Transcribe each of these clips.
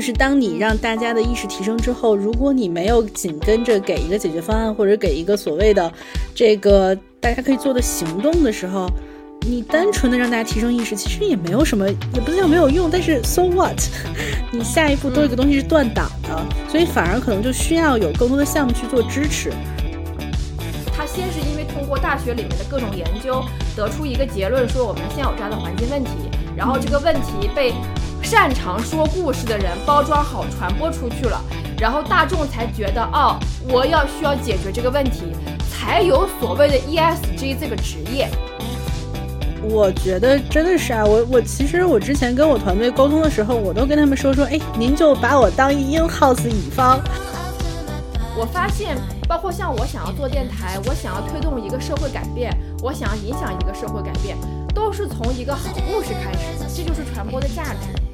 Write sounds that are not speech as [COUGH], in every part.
就是当你让大家的意识提升之后，如果你没有紧跟着给一个解决方案，或者给一个所谓的这个大家可以做的行动的时候，你单纯的让大家提升意识，其实也没有什么，也不是叫没有用。但是 so what？[LAUGHS] 你下一步多一个东西是断档的，所以反而可能就需要有更多的项目去做支持。他先是因为通过大学里面的各种研究得出一个结论，说我们现有这样的环境问题，然后这个问题被。擅长说故事的人包装好传播出去了，然后大众才觉得哦，我要需要解决这个问题，才有所谓的 ESG 这个职业。我觉得真的是啊，我我其实我之前跟我团队沟通的时候，我都跟他们说说，哎，您就把我当一 in house 乙方。我发现，包括像我想要做电台，我想要推动一个社会改变，我想要影响一个社会改变，都是从一个好故事开始的，这就是传播的价值。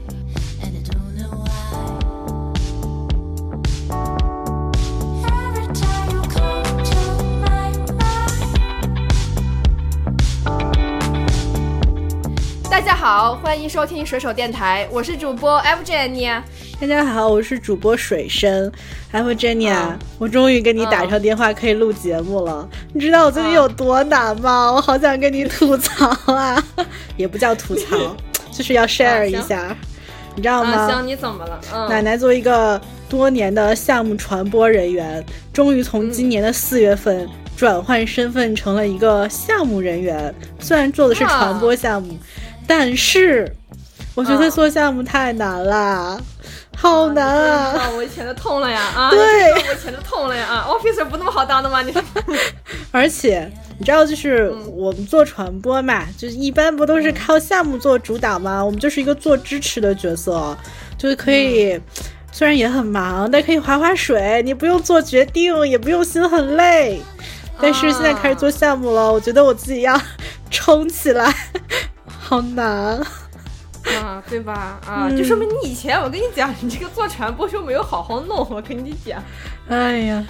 大家好，欢迎收听水手电台，我是主播 F Jenny。大家好，我是主播水深，F Jenny。我终于跟你打上电话，可以录节目了。你知道我最近有多难吗？我好想跟你吐槽啊，[LAUGHS] 也不叫吐槽，[LAUGHS] 就是要 share 一下，你知道吗？行，你怎么了？奶奶作为一个多年的项目传播人员，终于从今年的四月份转换身份成了一个项目人员，虽然做的是传播项目。但是，我觉得做项目太难了，好难啊！我以前的痛了呀啊！对，我以前的痛了呀 [LAUGHS] 啊！Officer 不那么好当的吗？你说？[LAUGHS] 而且你知道，就是我们做传播嘛，就是一般不都是靠项目做主导吗？我们就是一个做支持的角色，就是可以，虽然也很忙，但可以划划水，你不用做决定，也不用心很累。但是现在开始做项目了，我觉得我自己要 [LAUGHS] 冲起来。好难啊，对吧？啊，就说明你以前我跟你讲，你这个做传播就没有好好弄。我跟你讲，哎呀，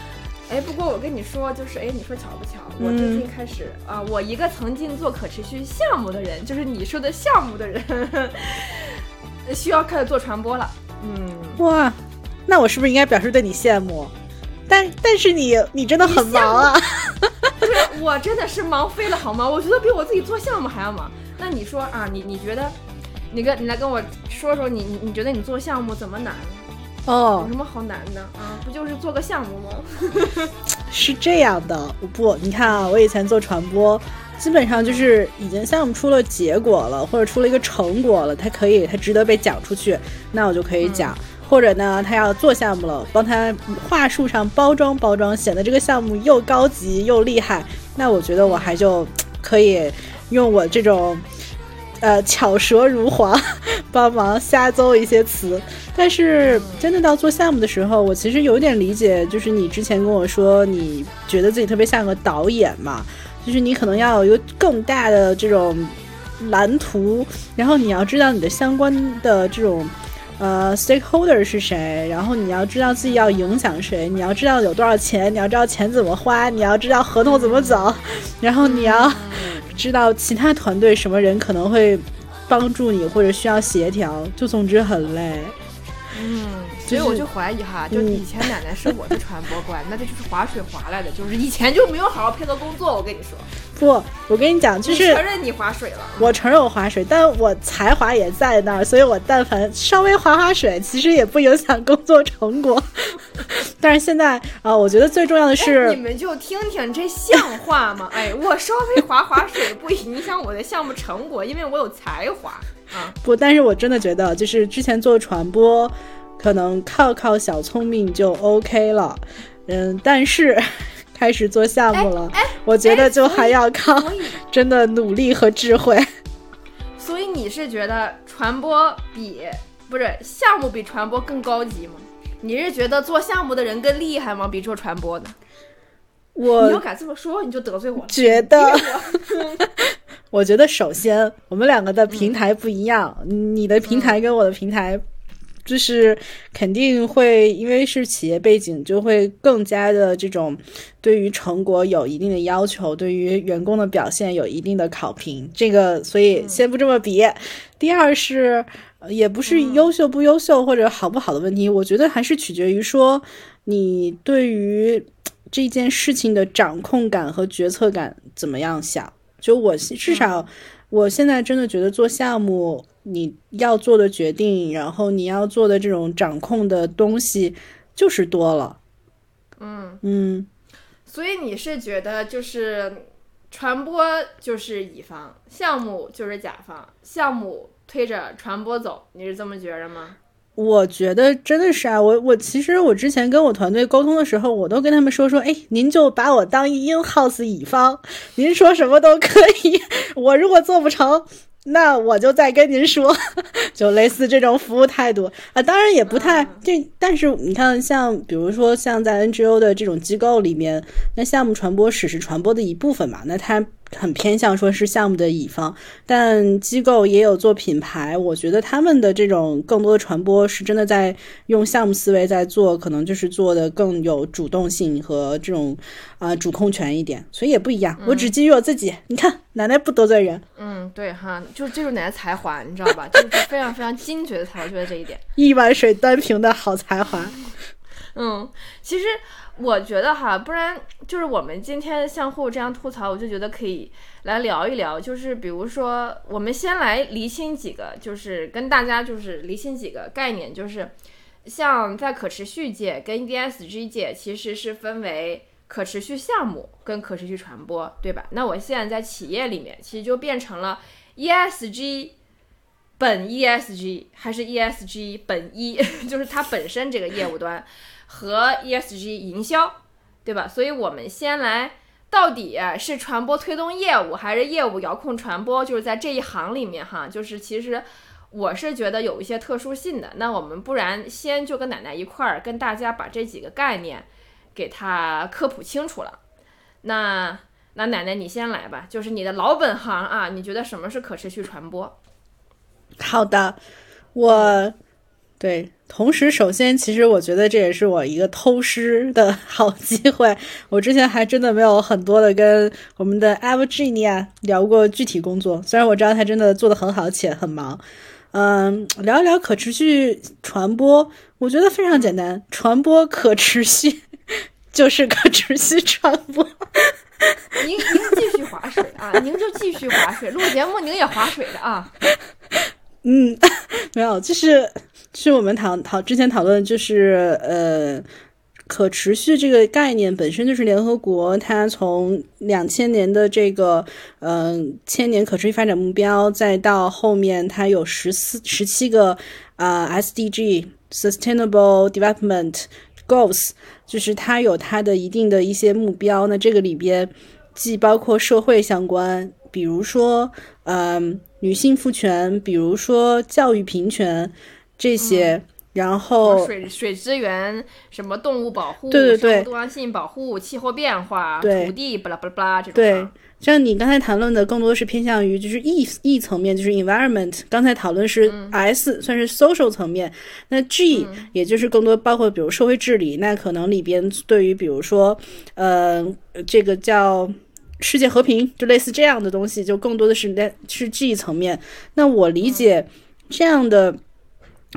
哎，不过我跟你说，就是哎，你说巧不巧？我最近开始啊，我一个曾经做可持续项目的人，就是你说的项目的人，[LAUGHS] 需要开始做传播了。嗯，哇，那我是不是应该表示对你羡慕？但但是你你真的很忙啊，对，[LAUGHS] 我真的是忙飞了，好吗？我觉得比我自己做项目还要忙。那你说啊，你你觉得，你跟你来跟我说说，你你你觉得你做项目怎么难？哦，有什么好难的啊？不就是做个项目吗？[LAUGHS] 是这样的，我不，你看啊，我以前做传播，基本上就是已经项目出了结果了，或者出了一个成果了，它可以，它值得被讲出去，那我就可以讲。或者呢，他要做项目了，帮他话术上包装包装，显得这个项目又高级又厉害，那我觉得我还就可以。用我这种，呃，巧舌如簧，帮忙瞎诌一些词。但是真的到做项目的时候，我其实有点理解，就是你之前跟我说，你觉得自己特别像个导演嘛，就是你可能要有更大的这种蓝图，然后你要知道你的相关的这种。呃，stakeholder 是谁？然后你要知道自己要影响谁，你要知道有多少钱，你要知道钱怎么花，你要知道合同怎么走，然后你要知道其他团队什么人可能会帮助你或者需要协调，就总之很累。嗯，所以我就怀疑哈，就以前奶奶是我的传播官，那这就是划水划来的，就是以前就没有好好配合工作。我跟你说。不，我跟你讲，就是承认你划水了。我承认我划水，但我才华也在那儿，所以我但凡稍微划划水，其实也不影响工作成果。[LAUGHS] 但是现在啊，我觉得最重要的是，你们就听听这像话吗？哎，我稍微划划水不影响我的项目成果，因为我有才华啊。不，但是我真的觉得，就是之前做传播，可能靠靠小聪明就 OK 了。嗯，但是。[LAUGHS] 开始做项目了，我觉得就还要靠 [LAUGHS] 真的努力和智慧。[LAUGHS] 所以你是觉得传播比不是项目比传播更高级吗？你是觉得做项目的人更厉害吗？比做传播的？我你要敢这么说，你就得罪我了。觉得，我觉得首先我们两个的平台不一样，你的平台跟我的平台。就是肯定会，因为是企业背景，就会更加的这种对于成果有一定的要求，对于员工的表现有一定的考评。这个，所以先不这么比。第二是，也不是优秀不优秀或者好不好的问题，我觉得还是取决于说你对于这件事情的掌控感和决策感怎么样想。就我至少，我现在真的觉得做项目。你要做的决定，然后你要做的这种掌控的东西，就是多了。嗯嗯，所以你是觉得就是传播就是乙方，项目就是甲方，项目推着传播走，你是这么觉着吗？我觉得真的是啊，我我其实我之前跟我团队沟通的时候，我都跟他们说说，哎，您就把我当一 in house 乙方，您说什么都可以，我如果做不成。那我就再跟您说，[LAUGHS] 就类似这种服务态度啊，当然也不太这，但是你看，像比如说像在 NGO 的这种机构里面，那项目传播史是传播的一部分嘛，那它。很偏向说是项目的乙方，但机构也有做品牌。我觉得他们的这种更多的传播是真的在用项目思维在做，可能就是做的更有主动性和这种啊主控权一点，所以也不一样。我只基于我自己，你看奶奶不得罪人。嗯，对哈，就是这就是奶奶才华，你知道吧？就是非常非常精绝的才华，我觉得这一点 [LAUGHS] 一碗水端平的好才华。嗯，其实。我觉得哈，不然就是我们今天相互这样吐槽，我就觉得可以来聊一聊。就是比如说，我们先来厘清几个，就是跟大家就是厘清几个概念，就是像在可持续界跟 ESG 界其实是分为可持续项目跟可持续传播，对吧？那我现在在企业里面，其实就变成了 ESG 本 ESG 还是 ESG 本一，[LAUGHS] 就是它本身这个业务端。和 ESG 营销，对吧？所以我们先来，到底是传播推动业务，还是业务遥控传播？就是在这一行里面哈，就是其实我是觉得有一些特殊性的。那我们不然先就跟奶奶一块儿跟大家把这几个概念给他科普清楚了。那那奶奶你先来吧，就是你的老本行啊，你觉得什么是可持续传播？好的，我。对，同时，首先，其实我觉得这也是我一个偷师的好机会。我之前还真的没有很多的跟我们的 Evgenia 聊过具体工作，虽然我知道他真的做的很好且很忙。嗯，聊一聊可持续传播，我觉得非常简单，传播可持续就是可持续传播。您您继续划水啊，您就继续划水，录节目您也划水的啊。嗯，没有，就是。是我们讨讨之前讨论，就是呃，可持续这个概念本身就是联合国它从两千年的这个嗯千年可持续发展目标，再到后面它有十四十七个啊 SDG Sustainable Development Goals，就是它有它的一定的一些目标。那这个里边既包括社会相关，比如说嗯女性赋权，比如说教育平权。这些，然后水水资源，什么动物保护，对对对，多样性保护，气候变化，土地，巴拉巴拉巴拉这种。对，像你刚才谈论的，更多是偏向于就是 E E 层面，就是 environment。刚才讨论是 S，算是 social 层面。那 G 也就是更多包括比如社会治理，那可能里边对于比如说，呃，这个叫世界和平，就类似这样的东西，就更多的是在是 G 层面。那我理解这样的。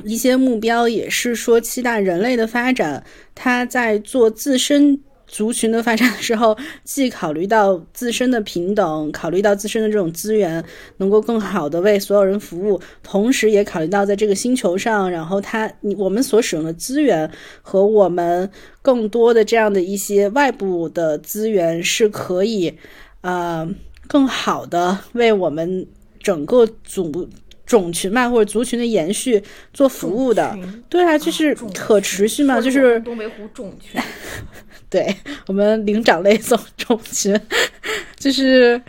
一些目标也是说，期待人类的发展，他在做自身族群的发展的时候，既考虑到自身的平等，考虑到自身的这种资源能够更好的为所有人服务，同时也考虑到在这个星球上，然后它你我们所使用的资源和我们更多的这样的一些外部的资源是可以，呃，更好的为我们整个组。种群嘛，或者族群的延续做服务的，对啊，就是可持续嘛，就是东北虎种群，[LAUGHS] 对我们灵长类种种群，就是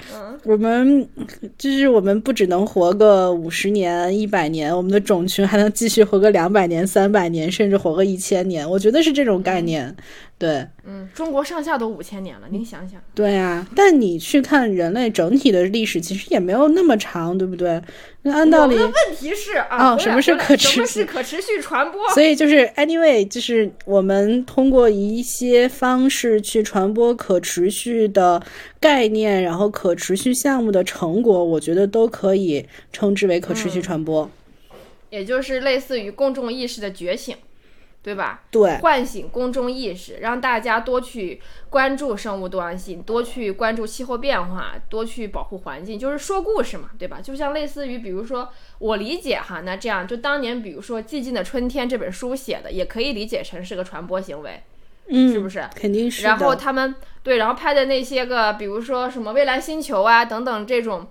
我们就是我们不只能活个五十年、一百年，我们的种群还能继续活个两百年、三百年，甚至活个一千年。我觉得是这种概念。对，嗯，中国上下都五千年了，您想想。对啊，但你去看人类整体的历史，其实也没有那么长，对不对？那按道理，问题是啊，什么是可持？什么是可持续传播？所以就是 anyway，就是我们通过一些方式去传播可持续的概念，然后可持续项目的成果，我觉得都可以称之为可持续传播。也就是类似于公众意识的觉醒。对吧？对，唤醒公众意识，让大家多去关注生物多样性，多去关注气候变化，多去保护环境，就是说故事嘛，对吧？就像类似于，比如说我理解哈，那这样就当年，比如说《寂静的春天》这本书写的，也可以理解成是个传播行为，嗯，是不是？肯定是。然后他们对，然后拍的那些个，比如说什么《蔚蓝星球》啊等等这种。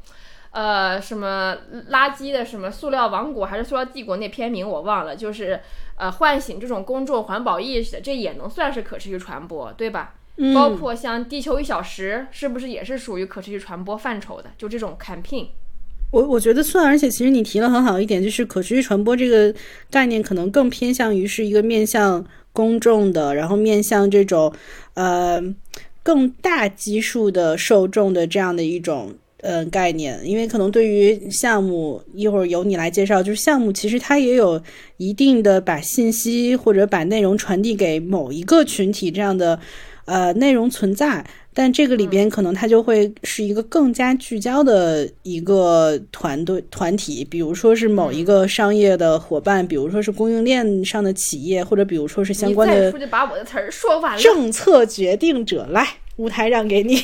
呃，什么垃圾的什么塑料王国还是塑料帝国那片名我忘了，就是呃唤醒这种公众环保意识，这也能算是可持续传播，对吧？嗯包括像地球一小时，是不是也是属于可持续传播范畴的？就这种 campaign，我我觉得算，而且其实你提了很好一点，就是可持续传播这个概念可能更偏向于是一个面向公众的，然后面向这种呃更大基数的受众的这样的一种。呃，概念，因为可能对于项目，一会儿由你来介绍。就是项目其实它也有一定的把信息或者把内容传递给某一个群体这样的呃内容存在，但这个里边可能它就会是一个更加聚焦的一个团队团体，比如说是某一个商业的伙伴，比如说是供应链上的企业，或者比如说是相关的。你把我的词儿说完了。政策决定者，来，舞台让给你。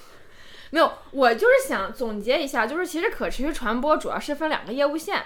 [LAUGHS] 没有，我就是想总结一下，就是其实可持续传播主要是分两个业务线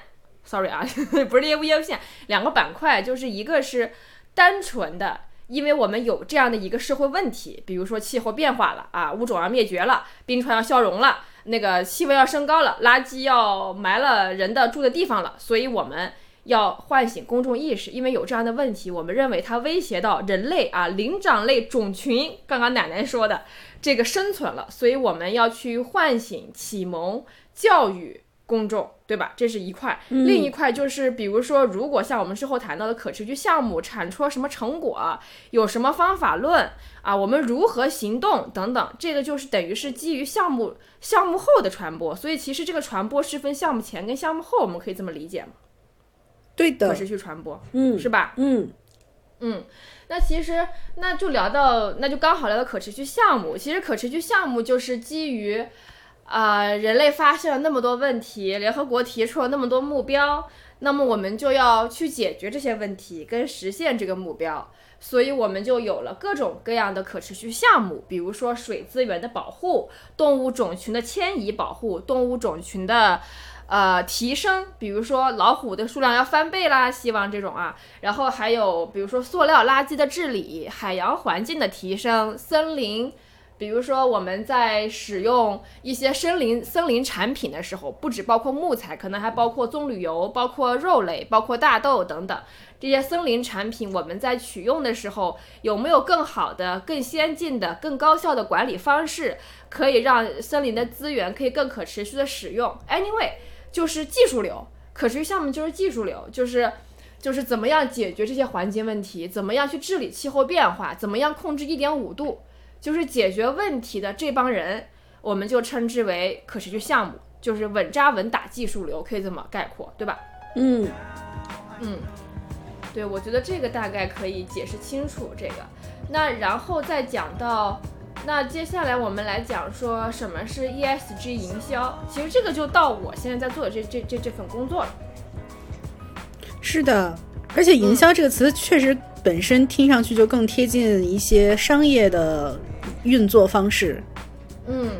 ，sorry 啊，[LAUGHS] 不是业务业务线，两个板块，就是一个是单纯的，因为我们有这样的一个社会问题，比如说气候变化了啊，物种要灭绝了，冰川要消融了，那个气温要升高了，垃圾要埋了人的住的地方了，所以我们。要唤醒公众意识，因为有这样的问题，我们认为它威胁到人类啊灵长类种群。刚刚奶奶说的这个生存了，所以我们要去唤醒、启蒙、教育公众，对吧？这是一块。另一块就是，比如说，如果像我们之后谈到的可持续项目产出了什么成果，有什么方法论啊，我们如何行动等等，这个就是等于是基于项目项目后的传播。所以其实这个传播是分项目前跟项目后，我们可以这么理解吗？对的，可持续传播，嗯，是吧？嗯嗯，那其实那就聊到，那就刚好聊到可持续项目。其实可持续项目就是基于啊，人类发现了那么多问题，联合国提出了那么多目标，那么我们就要去解决这些问题，跟实现这个目标。所以我们就有了各种各样的可持续项目，比如说水资源的保护、动物种群的迁移保护、动物种群的。呃，提升，比如说老虎的数量要翻倍啦，希望这种啊，然后还有比如说塑料垃圾的治理，海洋环境的提升，森林，比如说我们在使用一些森林森林产品的时候，不只包括木材，可能还包括棕榈油，包括肉类，包括大豆等等这些森林产品，我们在取用的时候有没有更好的、更先进的、更高效的管理方式，可以让森林的资源可以更可持续的使用？Anyway。就是技术流，可持续项目就是技术流，就是就是怎么样解决这些环境问题，怎么样去治理气候变化，怎么样控制一点五度，就是解决问题的这帮人，我们就称之为可持续项目，就是稳扎稳打技术流，可以这么概括，对吧？嗯嗯，对，我觉得这个大概可以解释清楚这个，那然后再讲到。那接下来我们来讲说什么是 ESG 营销，其实这个就到我现在在做的这这这这份工作了。是的，而且营销这个词确实本身听上去就更贴近一些商业的运作方式。嗯。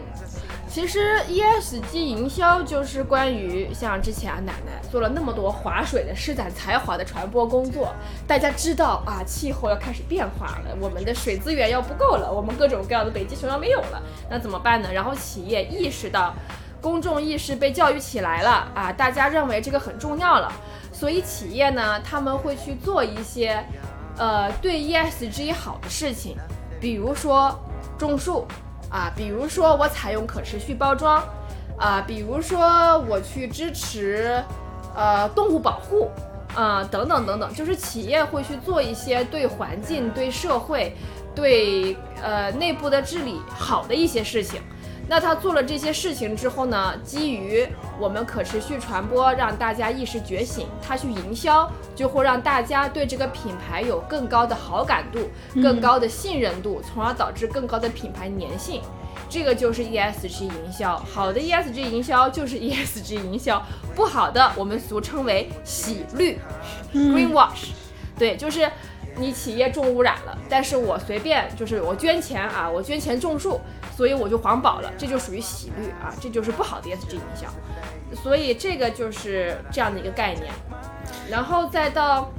其实 ESG 营销就是关于像之前啊奶奶做了那么多划水的施展才华的传播工作，大家知道啊气候要开始变化了，我们的水资源要不够了，我们各种各样的北极熊要没有了，那怎么办呢？然后企业意识到，公众意识被教育起来了啊，大家认为这个很重要了，所以企业呢他们会去做一些，呃对 ESG 好的事情，比如说种树。啊，比如说我采用可持续包装，啊，比如说我去支持呃动物保护，啊，等等等等，就是企业会去做一些对环境、对社会、对呃内部的治理好的一些事情。那他做了这些事情之后呢？基于我们可持续传播，让大家意识觉醒，他去营销，就会让大家对这个品牌有更高的好感度、更高的信任度，从而导致更高的品牌粘性。这个就是 ESG 营销。好的 ESG 营销就是 ESG 营销，不好的我们俗称为洗绿 （greenwash）。对，就是你企业重污染了，但是我随便就是我捐钱啊，我捐钱种树。所以我就环保了，这就属于洗绿啊，这就是不好的 ESG 营销。所以这个就是这样的一个概念。然后再到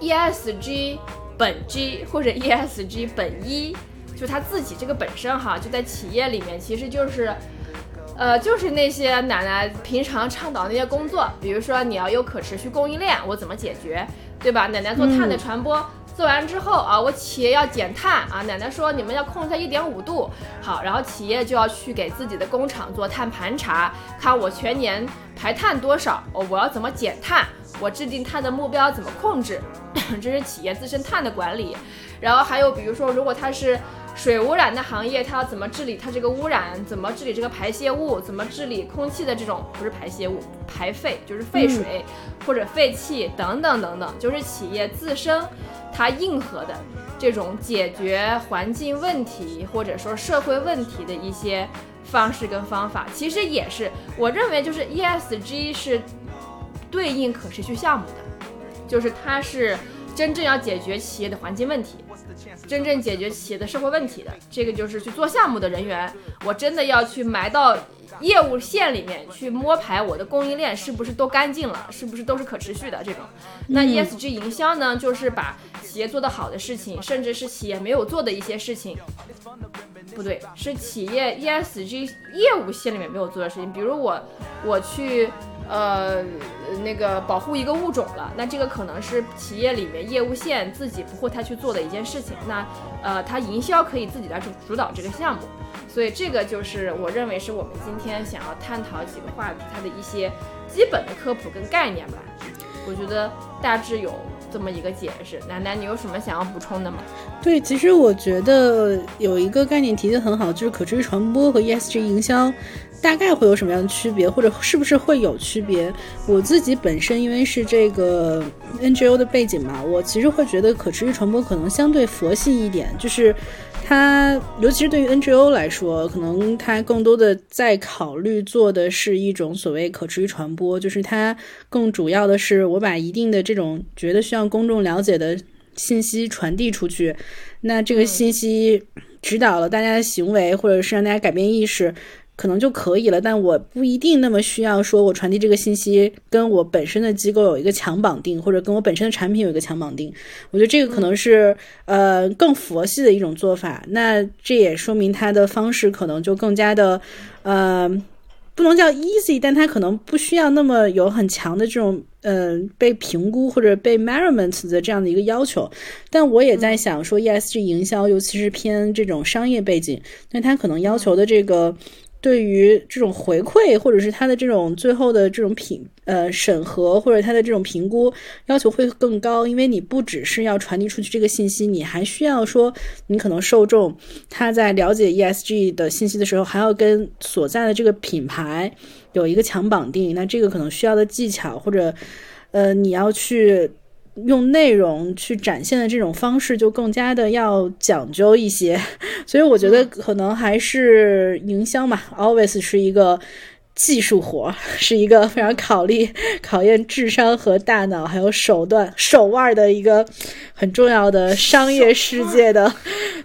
ESG 本 G 或者 ESG 本一，就它自己这个本身哈，就在企业里面，其实就是，呃，就是那些奶奶平常倡导那些工作，比如说你要有可持续供应链，我怎么解决，对吧？奶奶做碳的传播。做完之后啊，我企业要减碳啊，奶奶说你们要控制在一点五度，好，然后企业就要去给自己的工厂做碳盘查，看我全年排碳多少，哦，我要怎么减碳，我制定碳的目标怎么控制，[CLEARS THROAT] 这是企业自身碳的管理。然后还有比如说，如果它是水污染的行业，它要怎么治理它这个污染，怎么治理这个排泄物，怎么治理空气的这种不是排泄物，排废就是废水或者废气等等等等，就是企业自身。它硬核的这种解决环境问题或者说社会问题的一些方式跟方法，其实也是我认为就是 ESG 是对应可持续项目的，就是它是真正要解决企业的环境问题，真正解决企业的社会问题的。这个就是去做项目的人员，我真的要去埋到。业务线里面去摸排我的供应链是不是都干净了，是不是都是可持续的这种。那 ESG 营销呢，就是把企业做得好的事情，甚至是企业没有做的一些事情，不对，是企业 ESG 业务线里面没有做的事情。比如我我去呃那个保护一个物种了，那这个可能是企业里面业务线自己不会太去做的一件事情。那呃，它营销可以自己来主主导这个项目。所以这个就是我认为是我们今天想要探讨几个话题，它的一些基本的科普跟概念吧。我觉得大致有这么一个解释。楠楠，你有什么想要补充的吗？对，其实我觉得有一个概念提的很好，就是可持续传播和 ESG 营销。大概会有什么样的区别，或者是不是会有区别？我自己本身因为是这个 NGO 的背景嘛，我其实会觉得可持续传播可能相对佛系一点，就是它，尤其是对于 NGO 来说，可能它更多的在考虑做的是一种所谓可持续传播，就是它更主要的是我把一定的这种觉得需要公众了解的信息传递出去，那这个信息指导了大家的行为，或者是让大家改变意识。可能就可以了，但我不一定那么需要说，我传递这个信息跟我本身的机构有一个强绑定，或者跟我本身的产品有一个强绑定。我觉得这个可能是呃更佛系的一种做法。那这也说明它的方式可能就更加的呃不能叫 easy，但它可能不需要那么有很强的这种嗯被评估或者被 measurement 的这样的一个要求。但我也在想说，ESG 营销尤其是偏这种商业背景，那它可能要求的这个。对于这种回馈，或者是他的这种最后的这种品呃审核，或者他的这种评估要求会更高，因为你不只是要传递出去这个信息，你还需要说，你可能受众他在了解 ESG 的信息的时候，还要跟所在的这个品牌有一个强绑定，那这个可能需要的技巧，或者呃你要去。用内容去展现的这种方式就更加的要讲究一些，[LAUGHS] 所以我觉得可能还是营销嘛，always 是一个技术活，[LAUGHS] 是一个非常考虑 [LAUGHS] 考验智商和大脑还有手段手腕的一个很重要的商业世界的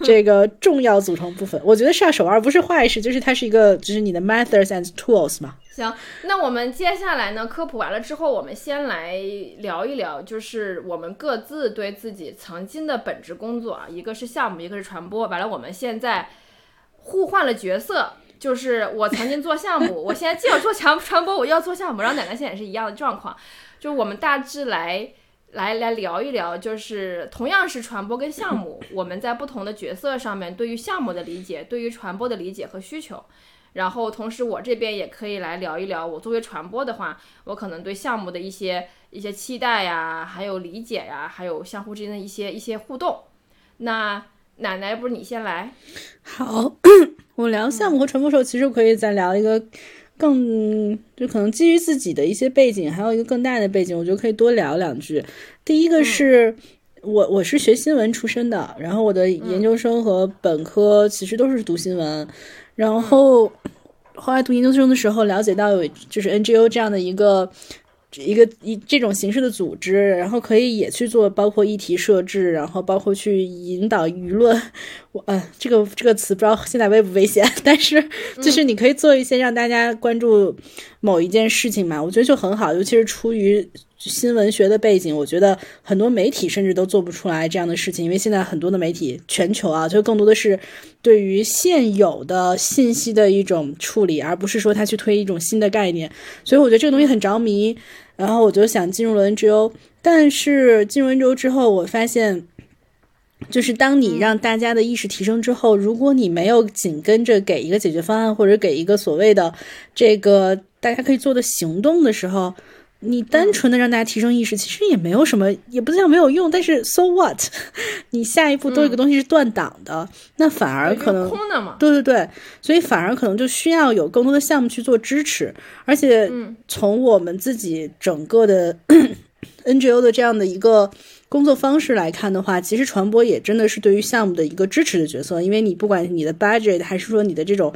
这个重要组成部分。我觉得上手腕不是坏事，就是它是一个就是你的 methods and tools 嘛。行，那我们接下来呢？科普完了之后，我们先来聊一聊，就是我们各自对自己曾经的本职工作啊，一个是项目，一个是传播。完了，我们现在互换了角色，就是我曾经做项目，我现在既要做传传播，我又要做项目。然后奶奶现在也是一样的状况，就是我们大致来来来聊一聊，就是同样是传播跟项目，我们在不同的角色上面对于项目的理解，对于传播的理解和需求。然后同时我这边也可以来聊一聊，我作为传播的话，我可能对项目的一些一些期待呀，还有理解呀，还有相互之间的一些一些互动。那奶奶，不是你先来？好，[COUGHS] 我聊项目和传播时候，其实可以再聊一个更就可能基于自己的一些背景，还有一个更大的背景，我觉得可以多聊两句。第一个是我我是学新闻出身的，然后我的研究生和本科其实都是读新闻。然后后来读研究生的时候，了解到有就是 NGO 这样的一个一个一这种形式的组织，然后可以也去做包括议题设置，然后包括去引导舆论。我呃，这个这个词不知道现在危不危险，但是 [LAUGHS] 就是你可以做一些让大家关注某一件事情嘛，我觉得就很好，尤其是出于。新闻学的背景，我觉得很多媒体甚至都做不出来这样的事情，因为现在很多的媒体，全球啊，就更多的是对于现有的信息的一种处理，而不是说他去推一种新的概念。所以我觉得这个东西很着迷，然后我就想进入了 NGO。但是进入 NGO 之后，我发现，就是当你让大家的意识提升之后，如果你没有紧跟着给一个解决方案，或者给一个所谓的这个大家可以做的行动的时候，你单纯的让大家提升意识，其实也没有什么，也不叫没有用。但是，so what？[LAUGHS] 你下一步多一个东西是断档的，那反而可能空的嘛。对对对，所以反而可能就需要有更多的项目去做支持。而且，从我们自己整个的 [CLEARS THROAT] NGO 的这样的一个工作方式来看的话，其实传播也真的是对于项目的一个支持的角色。因为你不管你的 budget 还是说你的这种。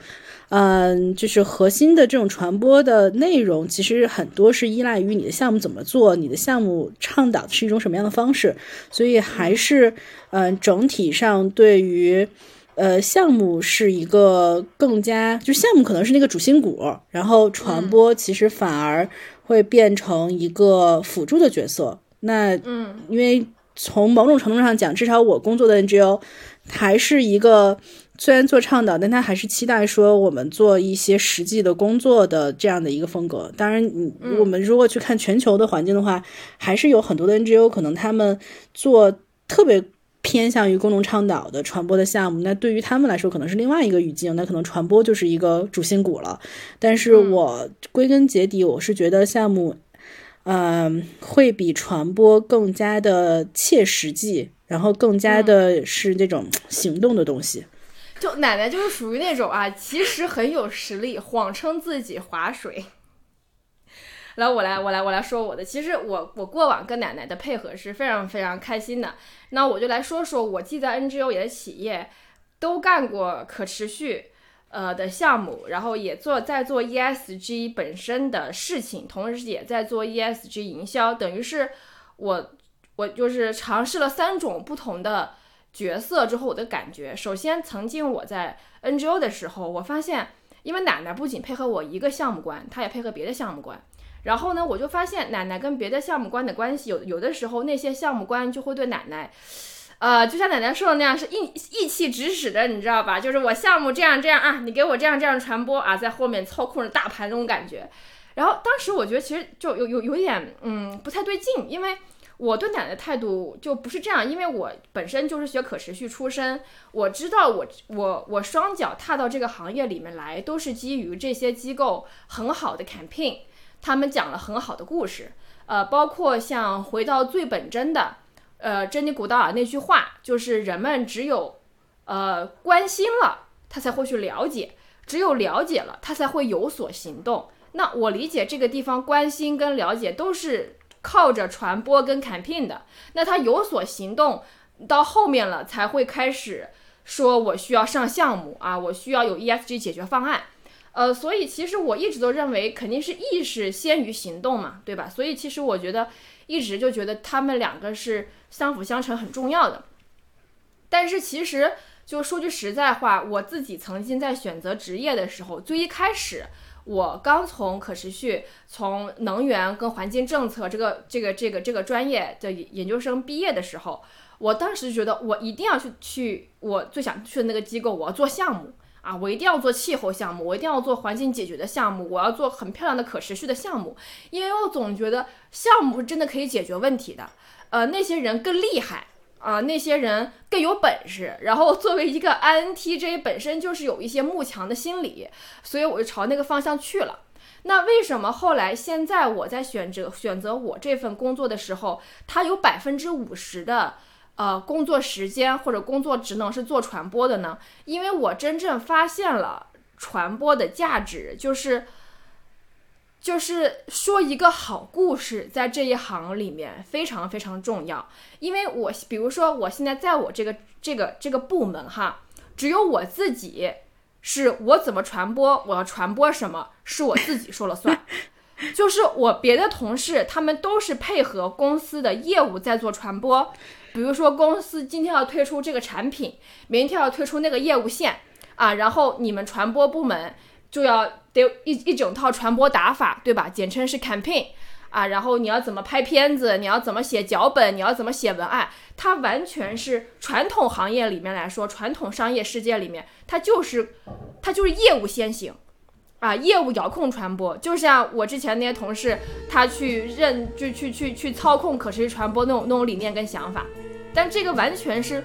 嗯，就是核心的这种传播的内容，其实很多是依赖于你的项目怎么做，你的项目倡导的是一种什么样的方式，所以还是嗯，整体上对于呃项目是一个更加，就项目可能是那个主心骨，然后传播其实反而会变成一个辅助的角色。那嗯，因为从某种程度上讲，至少我工作的 NGO 还是一个。虽然做倡导，但他还是期待说我们做一些实际的工作的这样的一个风格。当然，你我们如果去看全球的环境的话，还是有很多的 NGO 可能他们做特别偏向于公众倡导的传播的项目。那对于他们来说，可能是另外一个语境，那可能传播就是一个主心骨了。但是我归根结底，我是觉得项目，嗯，会比传播更加的切实际，然后更加的是这种行动的东西。就奶奶就是属于那种啊，其实很有实力，谎称自己划水。来，我来，我来，我来说我的。其实我我过往跟奶奶的配合是非常非常开心的。那我就来说说，我既在 NGO 也在企业都干过可持续呃的项目，然后也做在做 ESG 本身的事情，同时也在做 ESG 营销，等于是我我就是尝试了三种不同的。角色之后我的感觉，首先，曾经我在 NGO 的时候，我发现，因为奶奶不仅配合我一个项目官，她也配合别的项目官。然后呢，我就发现奶奶跟别的项目官的关系，有有的时候那些项目官就会对奶奶，呃，就像奶奶说的那样，是意意气指使的，你知道吧？就是我项目这样这样啊，你给我这样这样传播啊，在后面操控着大盘那种感觉。然后当时我觉得其实就有有有点嗯不太对劲，因为。我对奶奶的态度就不是这样，因为我本身就是学可持续出身，我知道我我我双脚踏到这个行业里面来，都是基于这些机构很好的 campaign，他们讲了很好的故事，呃，包括像回到最本真的，呃，珍妮古道尔那句话，就是人们只有呃关心了，他才会去了解，只有了解了，他才会有所行动。那我理解这个地方关心跟了解都是。靠着传播跟 campaign 的，那他有所行动，到后面了才会开始说，我需要上项目啊，我需要有 ESG 解决方案，呃，所以其实我一直都认为肯定是意识先于行动嘛，对吧？所以其实我觉得一直就觉得他们两个是相辅相成，很重要的。但是其实就说句实在话，我自己曾经在选择职业的时候，最一开始。我刚从可持续、从能源跟环境政策这个、这个、这个、这个专业的研究生毕业的时候，我当时就觉得我一定要去去我最想去的那个机构，我要做项目啊，我一定要做气候项目，我一定要做环境解决的项目，我要做很漂亮的可持续的项目，因为我总觉得项目真的可以解决问题的。呃那些人更厉害啊、那些人更有本事。然后作为一个 INTJ 本身就是有一些慕强的心理，所以我就朝那个方向去了。那为什么后来现在我在选择选择我这份工作的时候，它有百分之五十的呃工作时间或者工作职能是做传播的呢？因为我真正发现了传播的价值，就是就是说一个好故事，在这一行里面非常非常重要。因为我比如说我现在在我这个这个这个部门哈，只有我自己是我怎么传播，我要传播什么，是我自己说了算。[LAUGHS] 就是我别的同事，他们都是配合公司的业务在做传播。比如说，公司今天要推出这个产品，明天要推出那个业务线啊，然后你们传播部门就要得有一一整套传播打法，对吧？简称是 campaign 啊，然后你要怎么拍片子，你要怎么写脚本，你要怎么写文案，它完全是传统行业里面来说，传统商业世界里面，它就是它就是业务先行。啊，业务遥控传播，就像我之前那些同事，他去认就去去去操控可持续传播那种那种理念跟想法，但这个完全是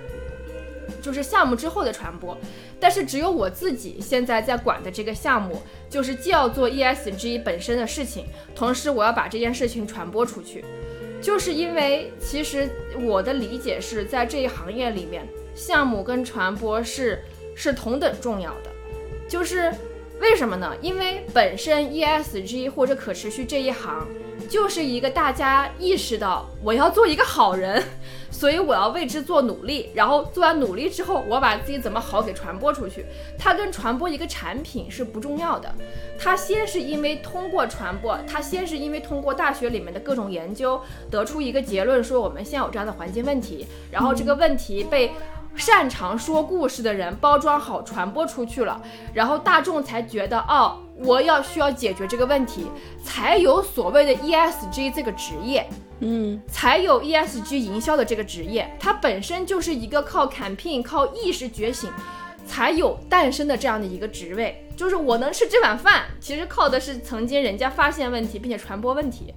就是项目之后的传播，但是只有我自己现在在管的这个项目，就是既要做 ESG 本身的事情，同时我要把这件事情传播出去，就是因为其实我的理解是在这一行业里面，项目跟传播是是同等重要的，就是。为什么呢？因为本身 ESG 或者可持续这一行，就是一个大家意识到我要做一个好人，[LAUGHS] 所以我要为之做努力，然后做完努力之后，我把自己怎么好给传播出去。它跟传播一个产品是不重要的，它先是因为通过传播，它先是因为通过大学里面的各种研究得出一个结论，说我们现有这样的环境问题，然后这个问题被。擅长说故事的人包装好传播出去了，然后大众才觉得哦，我要需要解决这个问题，才有所谓的 ESG 这个职业，嗯，才有 ESG 营销的这个职业，它本身就是一个靠 campaign 靠意识觉醒才有诞生的这样的一个职位，就是我能吃这碗饭，其实靠的是曾经人家发现问题并且传播问题，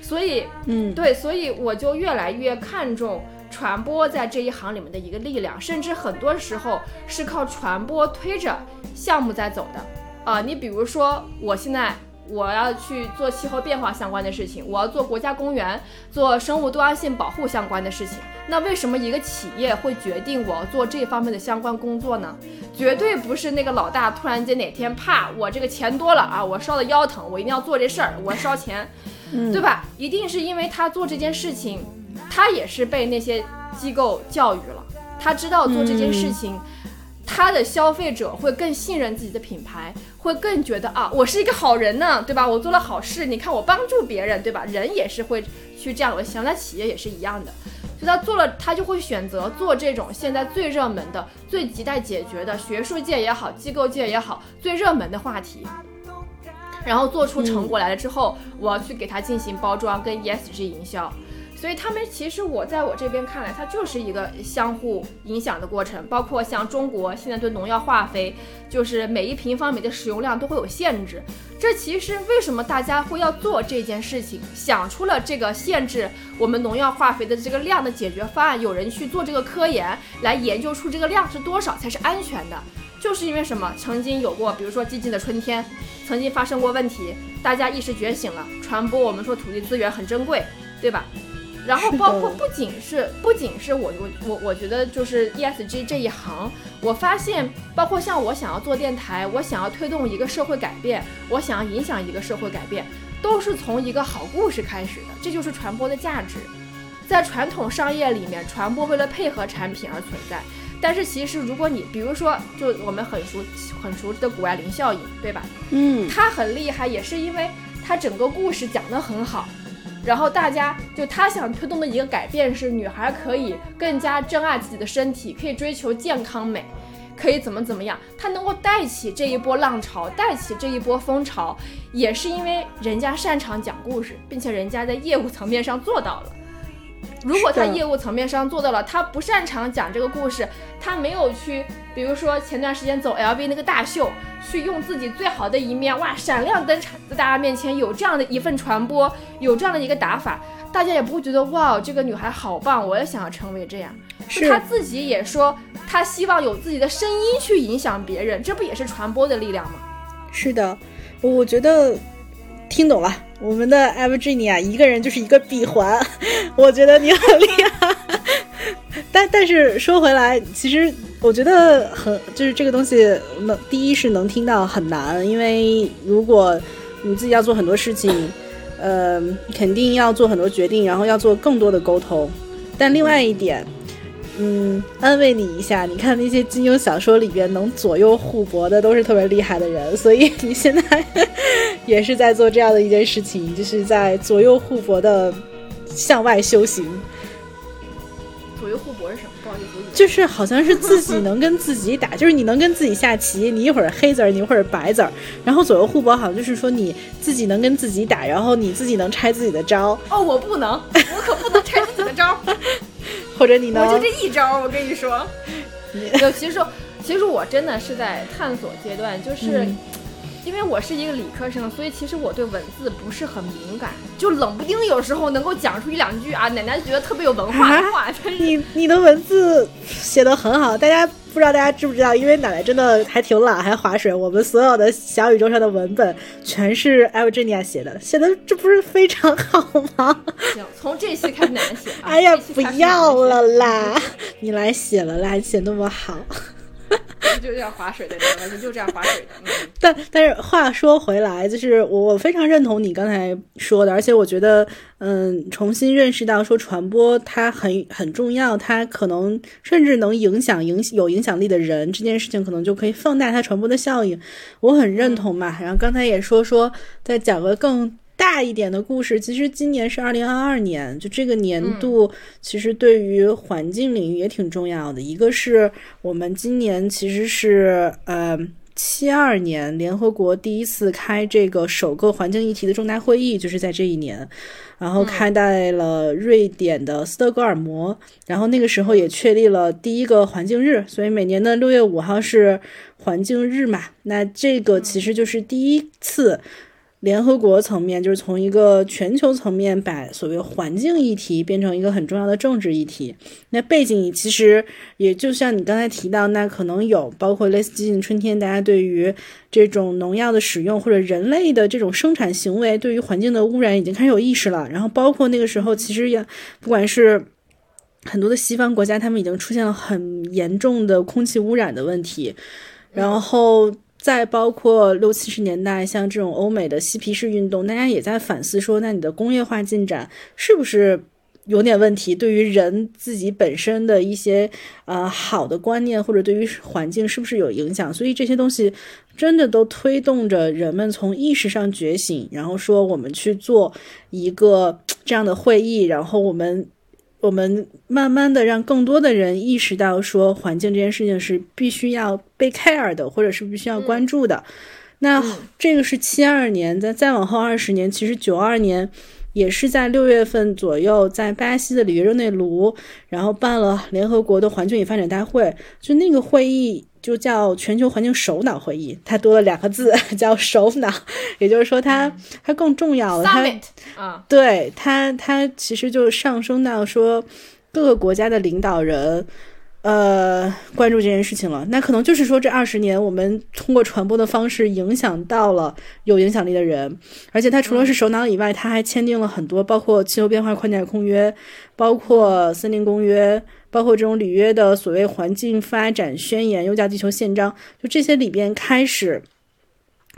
所以，嗯，对，所以我就越来越看重。传播在这一行里面的一个力量，甚至很多时候是靠传播推着项目在走的啊！你比如说，我现在我要去做气候变化相关的事情，我要做国家公园、做生物多样性保护相关的事情。那为什么一个企业会决定我要做这方面的相关工作呢？绝对不是那个老大突然间哪天怕我这个钱多了啊，我烧的腰疼，我一定要做这事儿，我烧钱，对吧？一定是因为他做这件事情。他也是被那些机构教育了，他知道做这件事情，他的消费者会更信任自己的品牌，会更觉得啊，我是一个好人呢，对吧？我做了好事，你看我帮助别人，对吧？人也是会去这样想，那企业也是一样的，所以他做了，他就会选择做这种现在最热门的、最亟待解决的学术界也好、机构界也好最热门的话题，然后做出成果来了之后，我要去给他进行包装跟 ESG 营销。所以他们其实我在我这边看来，它就是一个相互影响的过程。包括像中国现在对农药化肥，就是每一平方米的使用量都会有限制。这其实为什么大家会要做这件事情，想出了这个限制我们农药化肥的这个量的解决方案，有人去做这个科研来研究出这个量是多少才是安全的，就是因为什么？曾经有过，比如说寂静的春天，曾经发生过问题，大家意识觉醒了，传播我们说土地资源很珍贵，对吧？然后包括不仅是不仅是我我我我觉得就是 ESG 这一行，我发现包括像我想要做电台，我想要推动一个社会改变，我想要影响一个社会改变，都是从一个好故事开始的。这就是传播的价值。在传统商业里面，传播为了配合产品而存在。但是其实如果你比如说，就我们很熟很熟知的谷爱凌效应，对吧？嗯，它很厉害，也是因为它整个故事讲得很好。然后大家就他想推动的一个改变是，女孩可以更加珍爱自己的身体，可以追求健康美，可以怎么怎么样。他能够带起这一波浪潮，带起这一波风潮，也是因为人家擅长讲故事，并且人家在业务层面上做到了。如果他业务层面上做到了，他不擅长讲这个故事，他没有去，比如说前段时间走 LV 那个大秀，去用自己最好的一面，哇，闪亮登场在大家面前，有这样的一份传播，有这样的一个打法，大家也不会觉得哇，这个女孩好棒，我也想要成为这样。是他自己也说，他希望有自己的声音去影响别人，这不也是传播的力量吗？是的，我觉得听懂了。我们的 Virginia 一个人就是一个闭环，[LAUGHS] 我觉得你很厉害。[LAUGHS] 但但是说回来，其实我觉得很就是这个东西能第一是能听到很难，因为如果你自己要做很多事情，呃，肯定要做很多决定，然后要做更多的沟通。但另外一点，安慰你一下，你看那些金庸小说里边能左右互搏的都是特别厉害的人，所以你现在也是在做这样的一件事情，就是在左右互搏的向外修行。左右互搏是什么？不好意思，就是好像是自己能跟自己打，就是你能跟自己下棋，你一会儿黑子儿，你一会儿白子儿，然后左右互搏，好像就是说你自己能跟自己打，然后你自己能拆自己的招。哦，我不能，我可不能拆自己的招，或者你能，我就这一招，我跟你说。[LAUGHS] 有，其实其实我真的是在探索阶段，就是。因为我是一个理科生，所以其实我对文字不是很敏感，就冷不丁有时候能够讲出一两句啊，奶奶觉得特别有文化的话。[LAUGHS] 你你的文字写的很好，大家不知道大家知不知道？因为奶奶真的还挺懒，还划水。我们所有的小宇宙上的文本全是艾维珍妮亚写的，写的这不是非常好吗？行，[LAUGHS] 从这期开始奶奶写。哎呀，不要了啦，[LAUGHS] 你来写了啦，写那么好。[LAUGHS] 就这样划水的，完全就这样划水的。[LAUGHS] 但但是话说回来，就是我非常认同你刚才说的，而且我觉得，嗯，重新认识到说传播它很很重要，它可能甚至能影响影有影响力的人，这件事情可能就可以放大它传播的效应。我很认同嘛。然后刚才也说说，再讲个更。大一点的故事，其实今年是二零二二年，就这个年度，其实对于环境领域也挺重要的。一个是我们今年其实是呃七二年联合国第一次开这个首个环境议题的重大会议，就是在这一年，然后开在了瑞典的斯德哥尔摩，然后那个时候也确立了第一个环境日，所以每年的六月五号是环境日嘛。那这个其实就是第一次。联合国层面就是从一个全球层面把所谓环境议题变成一个很重要的政治议题。那背景其实也就像你刚才提到，那可能有包括类似激进春天，大家对于这种农药的使用或者人类的这种生产行为对于环境的污染已经开始有意识了。然后包括那个时候，其实也不管是很多的西方国家，他们已经出现了很严重的空气污染的问题，然后。再包括六七十年代，像这种欧美的嬉皮士运动，大家也在反思说，那你的工业化进展是不是有点问题？对于人自己本身的一些呃好的观念，或者对于环境是不是有影响？所以这些东西真的都推动着人们从意识上觉醒，然后说我们去做一个这样的会议，然后我们。我们慢慢的让更多的人意识到，说环境这件事情是必须要被 care 的，或者是必须要关注的。那这个是七二年，再再往后二十年，其实九二年也是在六月份左右，在巴西的里约热内卢，然后办了联合国的环境与发展大会，就那个会议。就叫全球环境首脑会议，它多了两个字，[LAUGHS] 叫首脑，也就是说，它它更重要了。它啊，对它它其实就上升到说各个国家的领导人，呃，关注这件事情了。那可能就是说，这二十年我们通过传播的方式影响到了有影响力的人，而且它除了是首脑以外，它还签订了很多，包括气候变化框架公约，包括森林公约。包括这种里约的所谓环境发展宣言，又叫地球宪章，就这些里边开始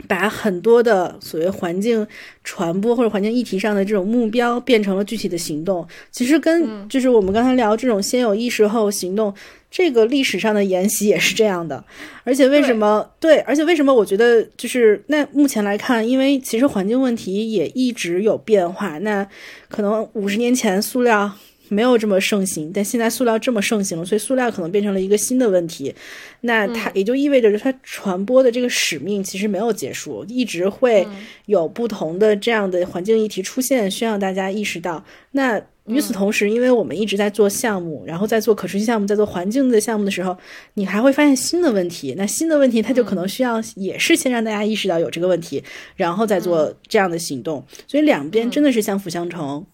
把很多的所谓环境传播或者环境议题上的这种目标变成了具体的行动。其实跟就是我们刚才聊这种先有意识后行动，这个历史上的沿袭也是这样的。而且为什么对？而且为什么我觉得就是那目前来看，因为其实环境问题也一直有变化。那可能五十年前塑料。没有这么盛行，但现在塑料这么盛行了，所以塑料可能变成了一个新的问题。那它也就意味着，它传播的这个使命其实没有结束，一直会有不同的这样的环境议题出现，需要大家意识到。那与此同时，因为我们一直在做项目，然后在做可持续项目，在做环境的项目的时候，你还会发现新的问题。那新的问题，它就可能需要也是先让大家意识到有这个问题，然后再做这样的行动。所以两边真的是相辅相成。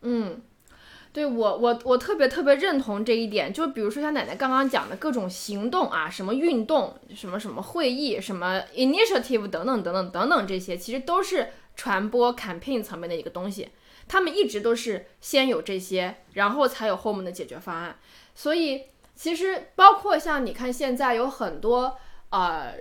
嗯，对我我我特别特别认同这一点，就比如说像奶奶刚刚讲的各种行动啊，什么运动，什么什么会议，什么 initiative 等等等等等等这些，其实都是传播 campaign 层面的一个东西。他们一直都是先有这些，然后才有后面的解决方案。所以其实包括像你看现在有很多呃。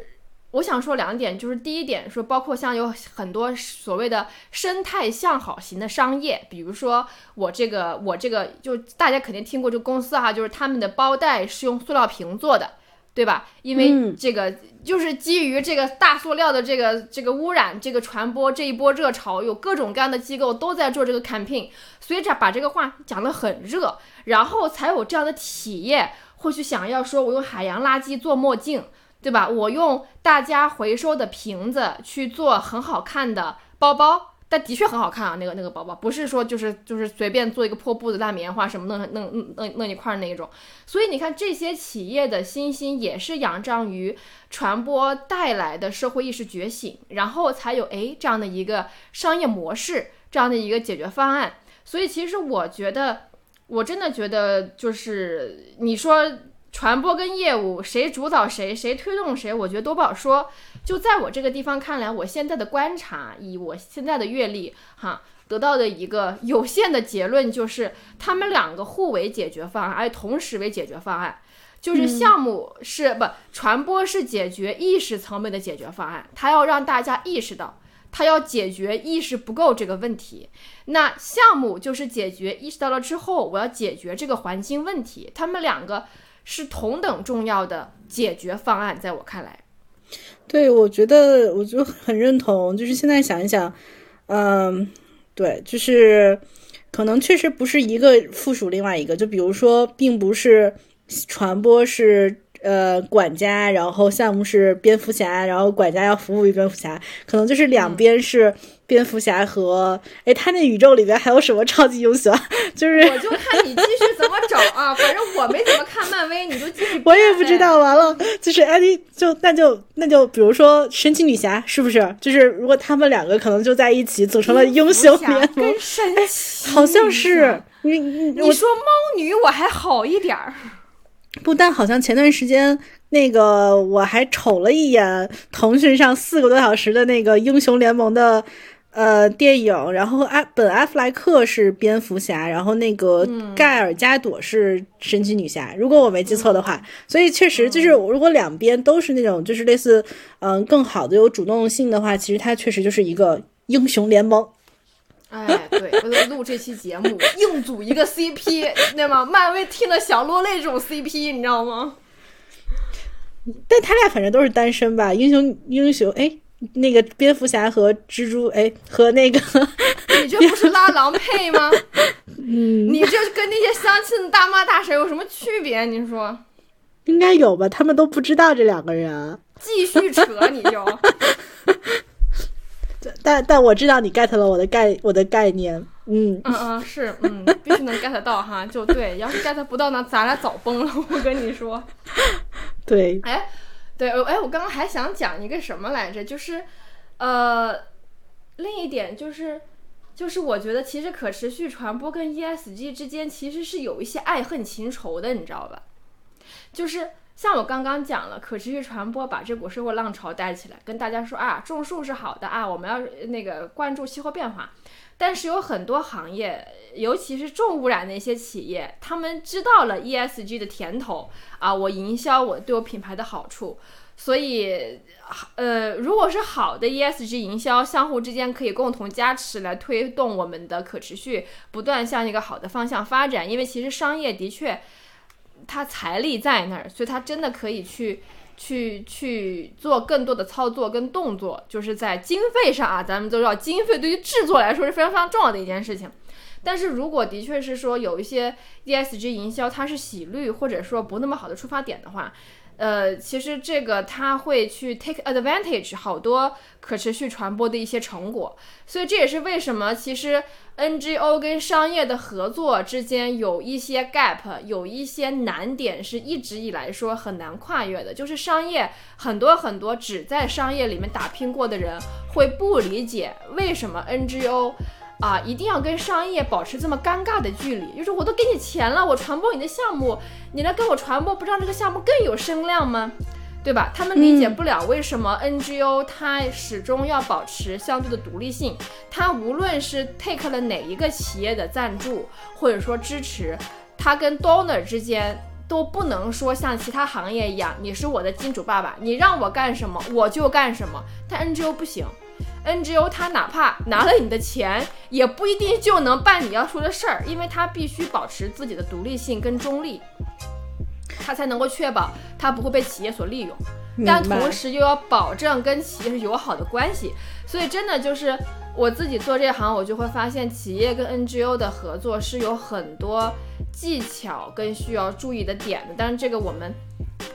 我想说两点，就是第一点说，包括像有很多所谓的生态向好型的商业，比如说我这个我这个，就大家肯定听过这个公司哈，就是他们的包袋是用塑料瓶做的，对吧？因为这个就是基于这个大塑料的这个这个污染，这个传播这一波热潮，有各种各样的机构都在做这个 campaign，所以这把这个话讲得很热，然后才有这样的企业会去想要说，我用海洋垃圾做墨镜。对吧？我用大家回收的瓶子去做很好看的包包，但的确很好看啊，那个那个包包不是说就是就是随便做一个破布的烂棉花什么弄弄弄弄弄一块那种。所以你看这些企业的新兴也是仰仗于传播带来的社会意识觉醒，然后才有哎这样的一个商业模式，这样的一个解决方案。所以其实我觉得，我真的觉得就是你说。传播跟业务谁主导谁，谁推动谁，我觉得都不好说。就在我这个地方看来，我现在的观察，以我现在的阅历，哈，得到的一个有限的结论就是，他们两个互为解决方案，而同时为解决方案。就是项目是不传播是解决意识层面的解决方案，它要让大家意识到，它要解决意识不够这个问题。那项目就是解决意识到了之后，我要解决这个环境问题。他们两个。是同等重要的解决方案，在我看来，对我觉得我就很认同。就是现在想一想，嗯，对，就是可能确实不是一个附属另外一个。就比如说，并不是传播是呃管家，然后项目是蝙蝠侠，然后管家要服务于蝙蝠侠，可能就是两边是。蝙蝠侠和哎，他那宇宙里边还有什么超级英雄？就是我就看你继续怎么找啊，反正我没怎么看漫威，你就继续。[LAUGHS] 我也不知道，完了就是哎，你就那就那就比如说神奇女侠是不是？就是如果他们两个可能就在一起组成了英雄联盟，神奇 [LAUGHS] 好像是你你你说猫女我还好一点儿，不但好像前段时间。那个我还瞅了一眼腾讯上四个多小时的那个英雄联盟的。呃，电影，然后阿本阿弗莱克是蝙蝠侠，然后那个盖尔加朵是神奇女侠，如果我没记错的话。所以确实就是，如果两边都是那种就是类似，嗯，更好的有主动性的话，其实它确实就是一个英雄联盟。哎，对，我录这期节目 [LAUGHS] 硬组一个 CP，对吗？漫威听了想落泪这种 CP，你知道吗？但他俩反正都是单身吧？英雄英雄，哎。那个蝙蝠侠和蜘蛛，哎，和那个，[LAUGHS] 你这不是拉郎配吗？[LAUGHS] 嗯，你这跟那些相亲的大妈大婶有什么区别？你说，应该有吧？他们都不知道这两个人。继续扯，你就。但但我知道你 get 了我的概我的概念，嗯嗯嗯，是，嗯，必须能 get 到哈，就对。要是 get 不到呢，咱俩早崩了。我跟你说，[LAUGHS] 对，哎。对，哎，我刚刚还想讲一个什么来着？就是，呃，另一点就是，就是我觉得其实可持续传播跟 ESG 之间其实是有一些爱恨情仇的，你知道吧？就是像我刚刚讲了，可持续传播把这股社会浪潮带起来，跟大家说啊，种树是好的啊，我们要那个关注气候变化。但是有很多行业，尤其是重污染的一些企业，他们知道了 ESG 的甜头啊，我营销我对我品牌的好处，所以，呃，如果是好的 ESG 营销，相互之间可以共同加持来推动我们的可持续不断向一个好的方向发展。因为其实商业的确，他财力在那儿，所以他真的可以去。去去做更多的操作跟动作，就是在经费上啊，咱们都知道经费对于制作来说是非常非常重要的一件事情。但是如果的确是说有一些 ESG 营销它是洗绿或者说不那么好的出发点的话。呃，其实这个他会去 take advantage 好多可持续传播的一些成果，所以这也是为什么其实 NGO 跟商业的合作之间有一些 gap，有一些难点是一直以来说很难跨越的，就是商业很多很多只在商业里面打拼过的人会不理解为什么 NGO。啊，一定要跟商业保持这么尴尬的距离？就是我都给你钱了，我传播你的项目，你来跟我传播，不让这个项目更有声量吗？对吧？他们理解不了为什么 NGO 它始终要保持相对的独立性。它无论是 take 了哪一个企业的赞助或者说支持，它跟 donor 之间都不能说像其他行业一样，你是我的金主爸爸，你让我干什么我就干什么。但 NGO 不行，NGO 他哪怕拿了你的钱，也不一定就能办你要说的事儿，因为他必须保持自己的独立性跟中立。他才能够确保他不会被企业所利用，但同时又要保证跟企业是友好的关系。所以真的就是我自己做这行，我就会发现企业跟 NGO 的合作是有很多技巧跟需要注意的点的。但是这个我们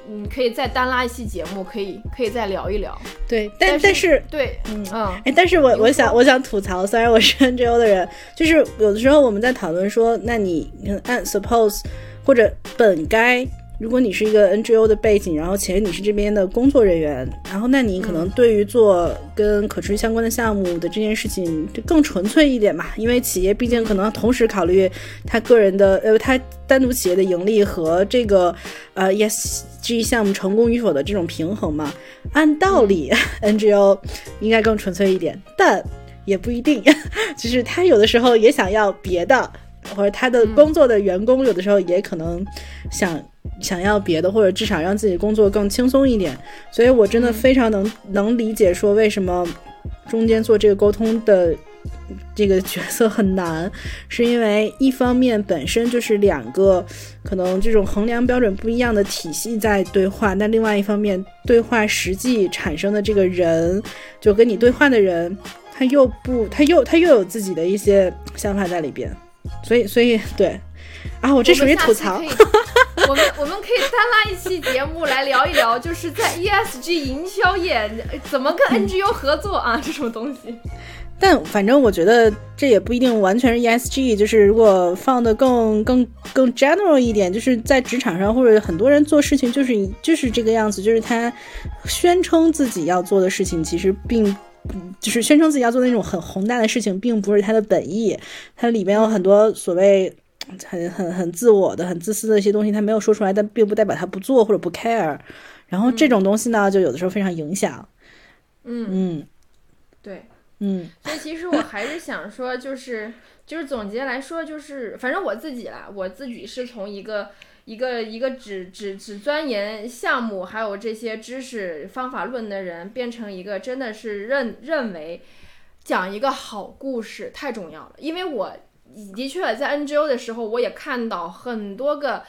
嗯可以再单拉一期节目，可以可以再聊一聊。对，但但是对，嗯嗯，哎，但是我我想我想吐槽，虽然我是 [LAUGHS] NGO 的人，就是有的时候我们在讨论说，那你按 suppose 或者本该。如果你是一个 NGO 的背景，然后且你是这边的工作人员，然后那你可能对于做跟可持续相关的项目的这件事情就更纯粹一点嘛，因为企业毕竟可能同时考虑他个人的呃，他单独企业的盈利和这个呃 ESG 项目成功与否的这种平衡嘛。按道理 NGO 应该更纯粹一点，但也不一定，[LAUGHS] 就是他有的时候也想要别的，或者他的工作的员工有的时候也可能想。想要别的，或者至少让自己工作更轻松一点，所以我真的非常能能理解说为什么中间做这个沟通的这个角色很难，是因为一方面本身就是两个可能这种衡量标准不一样的体系在对话，那另外一方面对话实际产生的这个人，就跟你对话的人，他又不，他又他又有自己的一些想法在里边，所以所以对。啊，我这属于吐槽。我们我们可以单拉一期节目来聊一聊，就是在 ESG 营销业怎么跟 NGO 合作啊，这种东西。[LAUGHS] 但反正我觉得这也不一定完全是 ESG，就是如果放的更更更 general 一点，就是在职场上或者很多人做事情就是就是这个样子，就是他宣称自己要做的事情，其实并就是宣称自己要做的那种很宏大的事情，并不是他的本意，它里边有很多所谓。很很很自我的、很自私的一些东西，他没有说出来，但并不代表他不做或者不 care。然后这种东西呢，就有的时候非常影响。嗯嗯，对，嗯。所以其实我还是想说，就是就是总结来说，就是反正我自己啦，我自己是从一个一个一个只只只钻研项目还有这些知识方法论的人，变成一个真的是认认为讲一个好故事太重要了，因为我。的确，在 NGO 的时候，我也看到很多个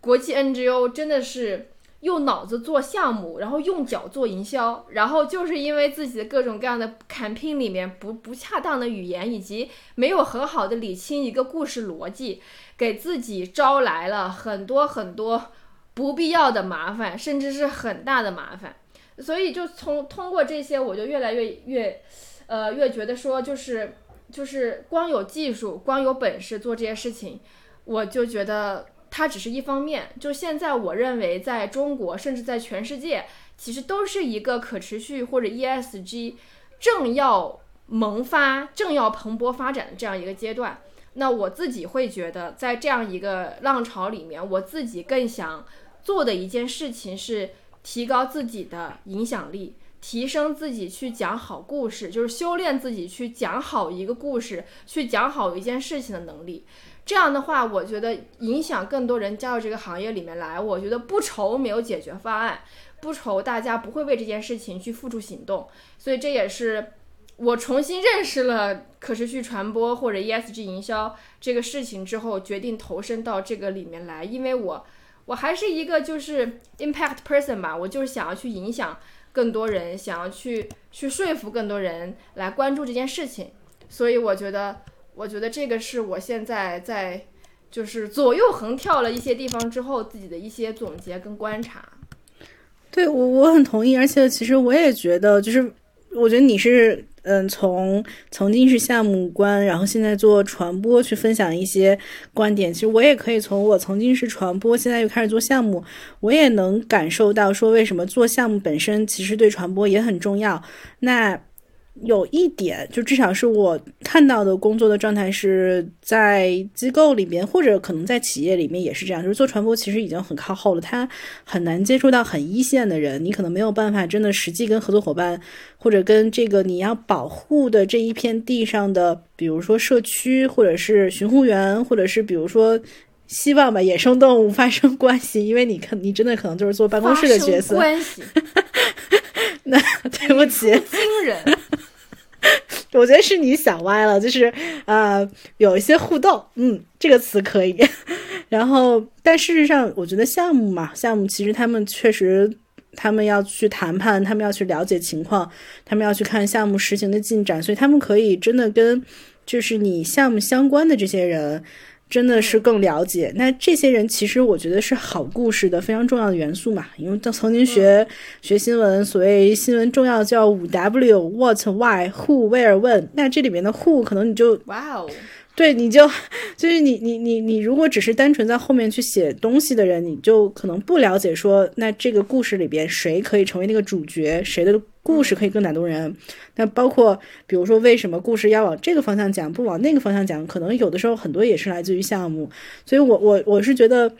国际 NGO 真的是用脑子做项目，然后用脚做营销，然后就是因为自己的各种各样的 campaign 里面不不恰当的语言，以及没有很好的理清一个故事逻辑，给自己招来了很多很多不必要的麻烦，甚至是很大的麻烦。所以就从通过这些，我就越来越越呃越觉得说就是。就是光有技术、光有本事做这些事情，我就觉得它只是一方面。就现在，我认为在中国，甚至在全世界，其实都是一个可持续或者 ESG 正要萌发、正要蓬勃发展的这样一个阶段。那我自己会觉得，在这样一个浪潮里面，我自己更想做的一件事情是提高自己的影响力。提升自己去讲好故事，就是修炼自己去讲好一个故事，去讲好一件事情的能力。这样的话，我觉得影响更多人加入这个行业里面来。我觉得不愁没有解决方案，不愁大家不会为这件事情去付出行动。所以这也是我重新认识了可持续传播或者 ESG 营销这个事情之后，决定投身到这个里面来。因为我我还是一个就是 impact person 吧，我就是想要去影响。更多人想要去去说服更多人来关注这件事情，所以我觉得，我觉得这个是我现在在就是左右横跳了一些地方之后自己的一些总结跟观察。对我我很同意，而且其实我也觉得，就是我觉得你是。嗯，从曾经是项目官，然后现在做传播，去分享一些观点。其实我也可以从我曾经是传播，现在又开始做项目，我也能感受到说为什么做项目本身其实对传播也很重要。那有一点，就至少是我看到的工作的状态是在机构里边，或者可能在企业里面也是这样。就是做传播其实已经很靠后了，他很难接触到很一线的人，你可能没有办法真的实际跟合作伙伴，或者跟这个你要保护的这一片地上的，比如说社区，或者是巡护员，或者是比如说希望吧野生动物发生关系，因为你可你真的可能就是做办公室的角色。关系。[LAUGHS] 那对不起，惊人。[LAUGHS] 我觉得是你想歪了，就是呃，有一些互动，嗯，这个词可以。[LAUGHS] 然后，但事实上，我觉得项目嘛，项目其实他们确实，他们要去谈判，他们要去了解情况，他们要去看项目实行的进展，所以他们可以真的跟就是你项目相关的这些人。真的是更了解那这些人，其实我觉得是好故事的非常重要的元素嘛。因为曾经学学新闻，所谓新闻重要叫五 W：What、Why、Who、Where、When。那这里面的 Who 可能你就哇哦。对，你就就是你你你你，如果只是单纯在后面去写东西的人，你就可能不了解说，那这个故事里边谁可以成为那个主角，谁的故事可以更打动人。那包括比如说，为什么故事要往这个方向讲，不往那个方向讲？可能有的时候很多也是来自于项目。所以我我我是觉得，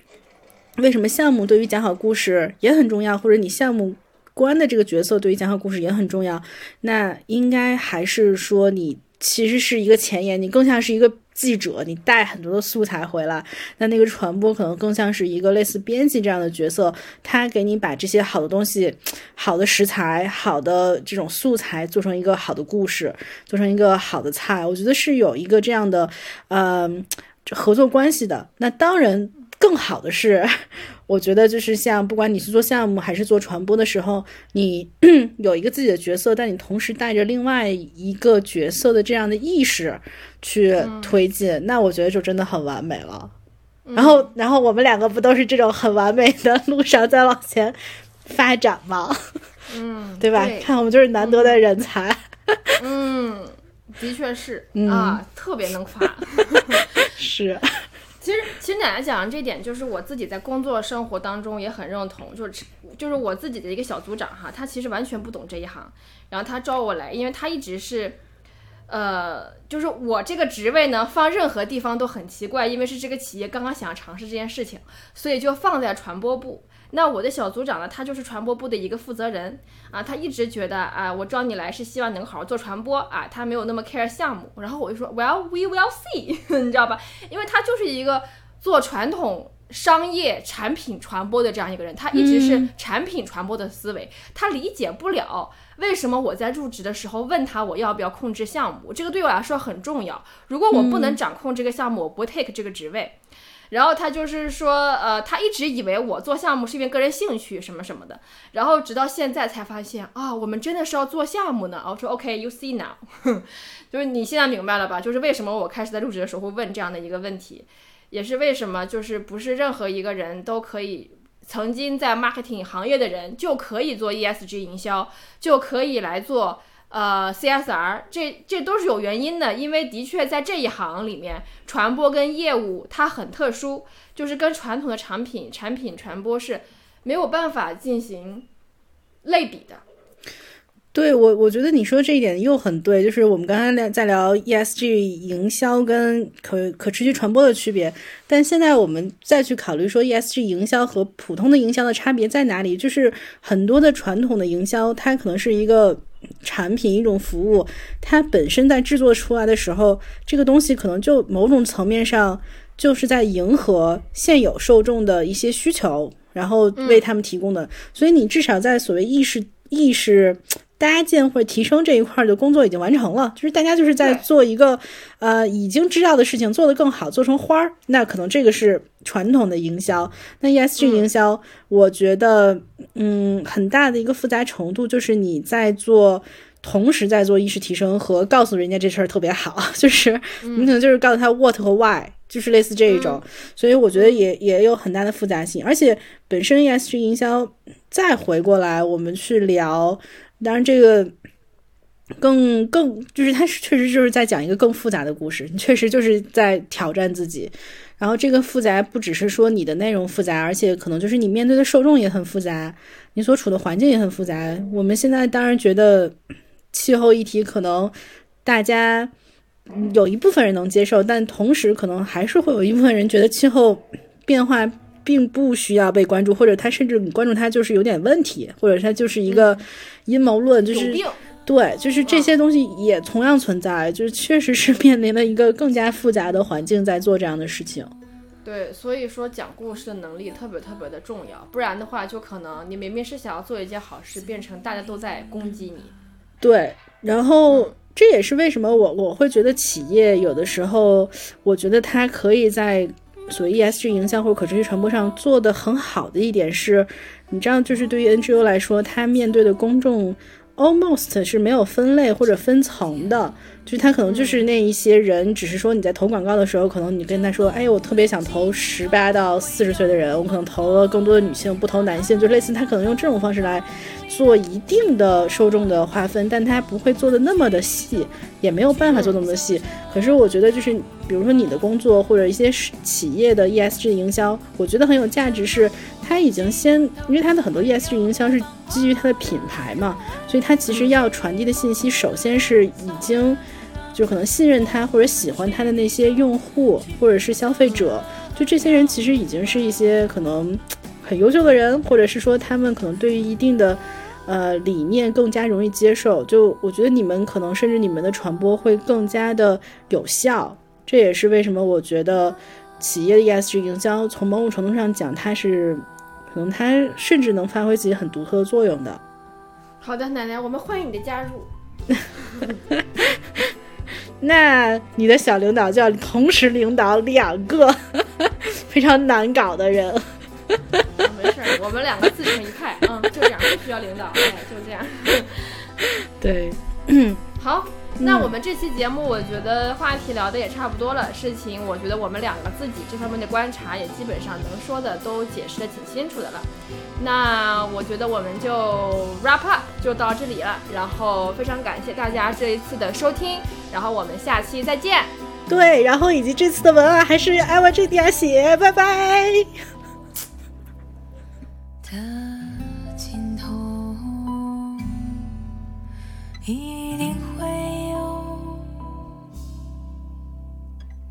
为什么项目对于讲好故事也很重要，或者你项目官的这个角色对于讲好故事也很重要？那应该还是说你其实是一个前沿，你更像是一个。记者，你带很多的素材回来，那那个传播可能更像是一个类似编辑这样的角色，他给你把这些好的东西、好的食材、好的这种素材做成一个好的故事，做成一个好的菜。我觉得是有一个这样的呃合作关系的。那当然。更好的是，我觉得就是像不管你是做项目还是做传播的时候，你 [CLEARS THROAT] 有一个自己的角色，但你同时带着另外一个角色的这样的意识去推进，那我觉得就真的很完美了。然后，然后我们两个不都是这种很完美的路上在往前发展吗？嗯，[LAUGHS] 对吧？看我们就是难得的人才。嗯，的确是啊，特别能夸。[LAUGHS] 是。其实，其实奶奶讲的这点，就是我自己在工作生活当中也很认同。就是，就是我自己的一个小组长哈，他其实完全不懂这一行，然后他招我来，因为他一直是，呃，就是我这个职位呢，放任何地方都很奇怪，因为是这个企业刚刚想要尝试这件事情，所以就放在传播部。那我的小组长呢，他就是传播部的一个负责人啊，他一直觉得啊，我招你来是希望能好好做传播啊，他没有那么 care 项目。然后我就说，Well we will see，[LAUGHS] 你知道吧？因为他就是一个做传统商业产品传播的这样一个人，他一直是产品传播的思维，他理解不了为什么我在入职的时候问他我要不要控制项目，这个对我来说很重要。如果我不能掌控这个项目，我不 take 这个职位。然后他就是说，呃，他一直以为我做项目是因为个人兴趣什么什么的，然后直到现在才发现啊，我们真的是要做项目呢。我说 OK，you see now，[LAUGHS] 就是你现在明白了吧？就是为什么我开始在入职的时候会问这样的一个问题，也是为什么就是不是任何一个人都可以曾经在 marketing 行业的人就可以做 ESG 营销，就可以来做。呃，CSR 这这都是有原因的，因为的确在这一行里面，传播跟业务它很特殊，就是跟传统的产品产品传播是没有办法进行类比的。对我，我觉得你说这一点又很对，就是我们刚才在聊 ESG 营销跟可可持续传播的区别，但现在我们再去考虑说 ESG 营销和普通的营销的差别在哪里，就是很多的传统的营销，它可能是一个。产品一种服务，它本身在制作出来的时候，这个东西可能就某种层面上就是在迎合现有受众的一些需求，然后为他们提供的。所以你至少在所谓意识意识。搭建或者提升这一块的工作已经完成了，就是大家就是在做一个，呃，已经知道的事情做得更好，做成花儿。那可能这个是传统的营销。那 ESG 营销，我觉得，嗯，很大的一个复杂程度就是你在做，同时在做意识提升和告诉人家这事儿特别好，[LAUGHS] 就是你可能就是告诉他 what 和 why，就是类似这一种。所以我觉得也也有很大的复杂性，而且本身 ESG 营销再回过来，我们去聊。当然，这个更更就是他确实就是在讲一个更复杂的故事，你确实就是在挑战自己。然后这个复杂不只是说你的内容复杂，而且可能就是你面对的受众也很复杂，你所处的环境也很复杂。我们现在当然觉得气候议题可能大家有一部分人能接受，但同时可能还是会有一部分人觉得气候变化并不需要被关注，或者他甚至你关注他就是有点问题，或者他就是一个阴谋论，就是对，就是这些东西也同样存在，就是确实是面临了一个更加复杂的环境在做这样的事情。对，所以说讲故事的能力特别特别的重要，不然的话，就可能你明明是想要做一件好事，变成大家都在攻击你。对，然后这也是为什么我我会觉得企业有的时候，我觉得它可以在所谓 ESG 营销或者可持续传播上做的很好的一点是，你知道，就是对于 NGO 来说，它面对的公众 almost 是没有分类或者分层的。就是他可能就是那一些人，只是说你在投广告的时候，可能你跟他说，哎，我特别想投十八到四十岁的人，我可能投了更多的女性，不投男性，就类似他可能用这种方式来做一定的受众的划分，但他不会做的那么的细，也没有办法做那么的细。可是我觉得就是，比如说你的工作或者一些企业的 ESG 营销，我觉得很有价值，是他已经先，因为他的很多 ESG 营销是基于他的品牌嘛，所以他其实要传递的信息，首先是已经。就可能信任他或者喜欢他的那些用户或者是消费者，就这些人其实已经是一些可能很优秀的人，或者是说他们可能对于一定的呃理念更加容易接受。就我觉得你们可能甚至你们的传播会更加的有效。这也是为什么我觉得企业的 ESG 营销从某种程度上讲，它是可能它甚至能发挥自己很独特的作用的。好的，奶奶，我们欢迎你的加入。[LAUGHS] 那你的小领导就要同时领导两个 [LAUGHS] 非常难搞的人。没事，我们两个自成一派，嗯，就这样，不需要领导，哎，就这样。对，好。那我们这期节目，我觉得话题聊的也差不多了。事情，我觉得我们两个自己这方面的观察也基本上能说的都解释的挺清楚的了。那我觉得我们就 wrap up 就到这里了。然后非常感谢大家这一次的收听。然后我们下期再见。对，然后以及这次的文案还是艾娃这底下写，拜拜。的尽头一定会有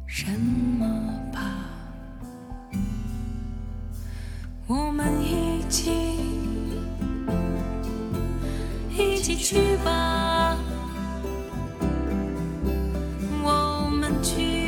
什么吧。我们一起一起去吧。我们去